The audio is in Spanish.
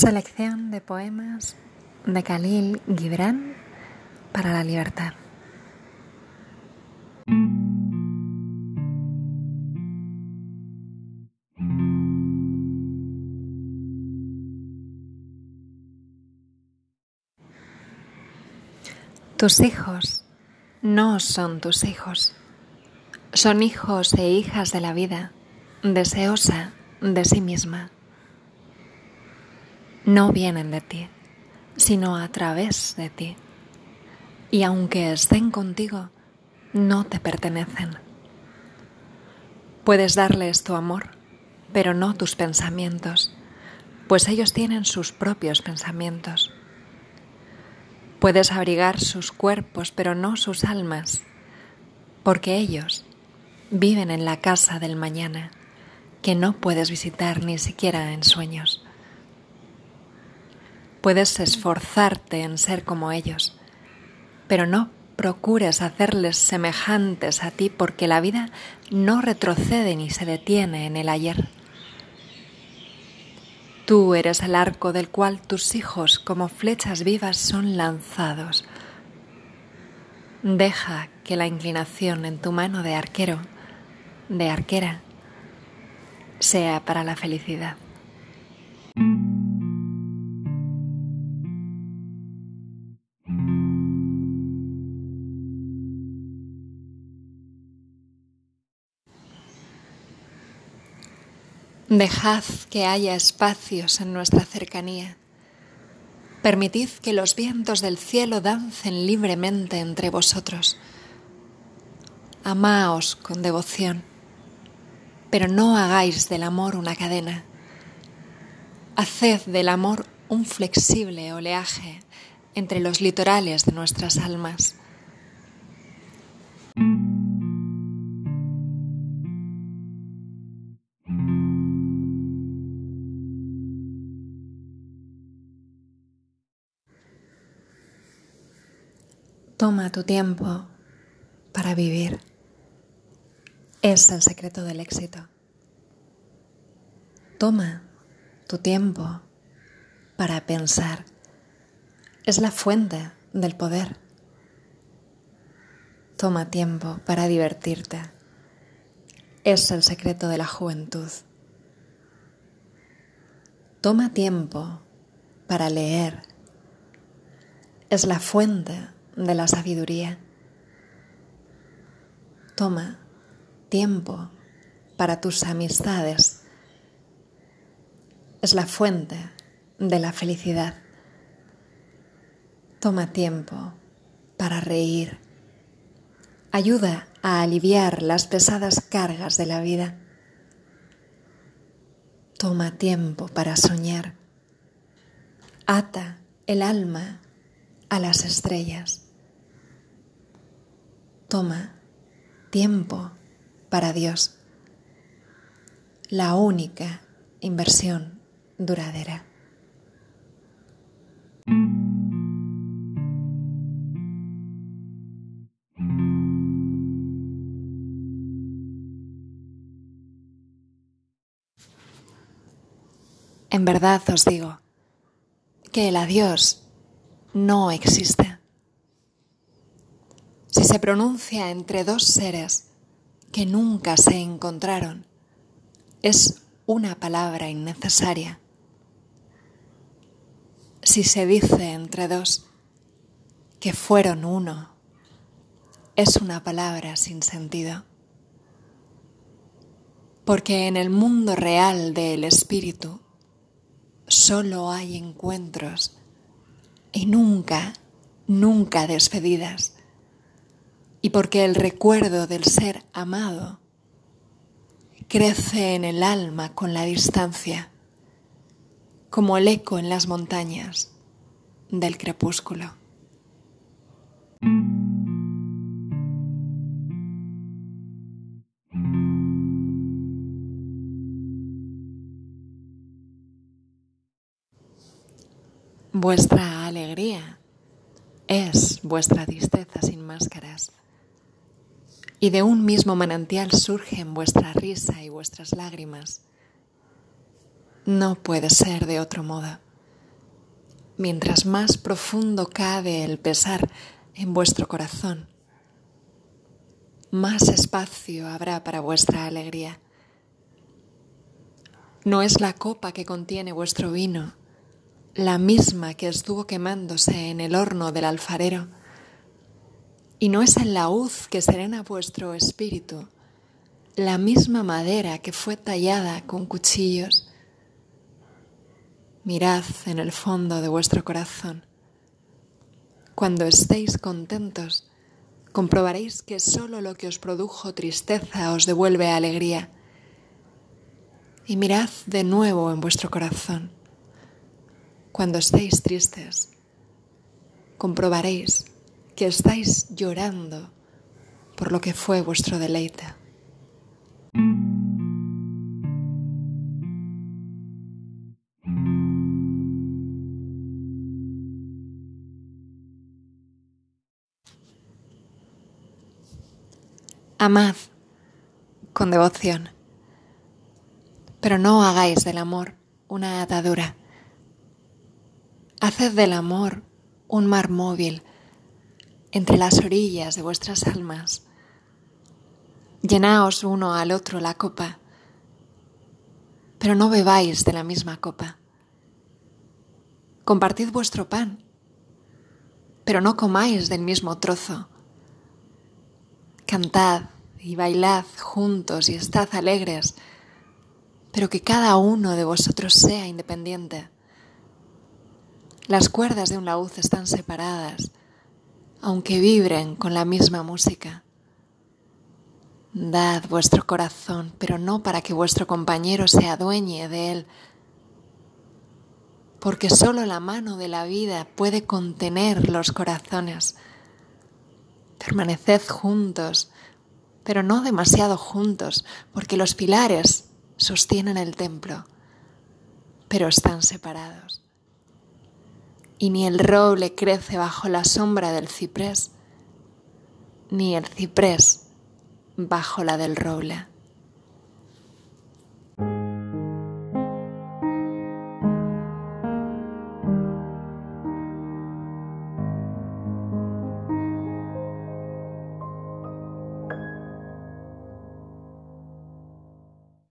Selección de poemas de Khalil Gibran para la libertad. Tus hijos no son tus hijos, son hijos e hijas de la vida, deseosa de sí misma. No vienen de ti, sino a través de ti. Y aunque estén contigo, no te pertenecen. Puedes darles tu amor, pero no tus pensamientos, pues ellos tienen sus propios pensamientos. Puedes abrigar sus cuerpos, pero no sus almas, porque ellos viven en la casa del mañana, que no puedes visitar ni siquiera en sueños. Puedes esforzarte en ser como ellos, pero no procures hacerles semejantes a ti porque la vida no retrocede ni se detiene en el ayer. Tú eres el arco del cual tus hijos como flechas vivas son lanzados. Deja que la inclinación en tu mano de arquero, de arquera, sea para la felicidad. Dejad que haya espacios en nuestra cercanía. Permitid que los vientos del cielo dancen libremente entre vosotros. Amaos con devoción, pero no hagáis del amor una cadena. Haced del amor un flexible oleaje entre los litorales de nuestras almas. Toma tu tiempo para vivir. Es el secreto del éxito. Toma tu tiempo para pensar. Es la fuente del poder. Toma tiempo para divertirte. Es el secreto de la juventud. Toma tiempo para leer. Es la fuente de la sabiduría. Toma tiempo para tus amistades. Es la fuente de la felicidad. Toma tiempo para reír. Ayuda a aliviar las pesadas cargas de la vida. Toma tiempo para soñar. Ata el alma a las estrellas. Toma tiempo para Dios, la única inversión duradera. En verdad os digo que el adiós no existe. Si se pronuncia entre dos seres que nunca se encontraron, es una palabra innecesaria. Si se dice entre dos que fueron uno, es una palabra sin sentido. Porque en el mundo real del espíritu solo hay encuentros y nunca, nunca despedidas. Y porque el recuerdo del ser amado crece en el alma con la distancia, como el eco en las montañas del crepúsculo. Vuestra alegría es vuestra tristeza sin máscaras. Y de un mismo manantial surgen vuestra risa y vuestras lágrimas. No puede ser de otro modo. mientras más profundo cabe el pesar en vuestro corazón, más espacio habrá para vuestra alegría. No es la copa que contiene vuestro vino, la misma que estuvo quemándose en el horno del alfarero, y no es el laúd que serena vuestro espíritu, la misma madera que fue tallada con cuchillos. Mirad en el fondo de vuestro corazón. Cuando estéis contentos, comprobaréis que solo lo que os produjo tristeza os devuelve alegría. Y mirad de nuevo en vuestro corazón. Cuando estéis tristes, comprobaréis que estáis llorando por lo que fue vuestro deleite. Amad con devoción, pero no hagáis del amor una atadura. Haced del amor un mar móvil entre las orillas de vuestras almas. Llenaos uno al otro la copa, pero no bebáis de la misma copa. Compartid vuestro pan, pero no comáis del mismo trozo. Cantad y bailad juntos y estad alegres, pero que cada uno de vosotros sea independiente. Las cuerdas de un laúd están separadas, aunque vibren con la misma música. Dad vuestro corazón, pero no para que vuestro compañero se adueñe de él, porque solo la mano de la vida puede contener los corazones. Permaneced juntos, pero no demasiado juntos, porque los pilares sostienen el templo, pero están separados. Y ni el roble crece bajo la sombra del ciprés, ni el ciprés bajo la del roble.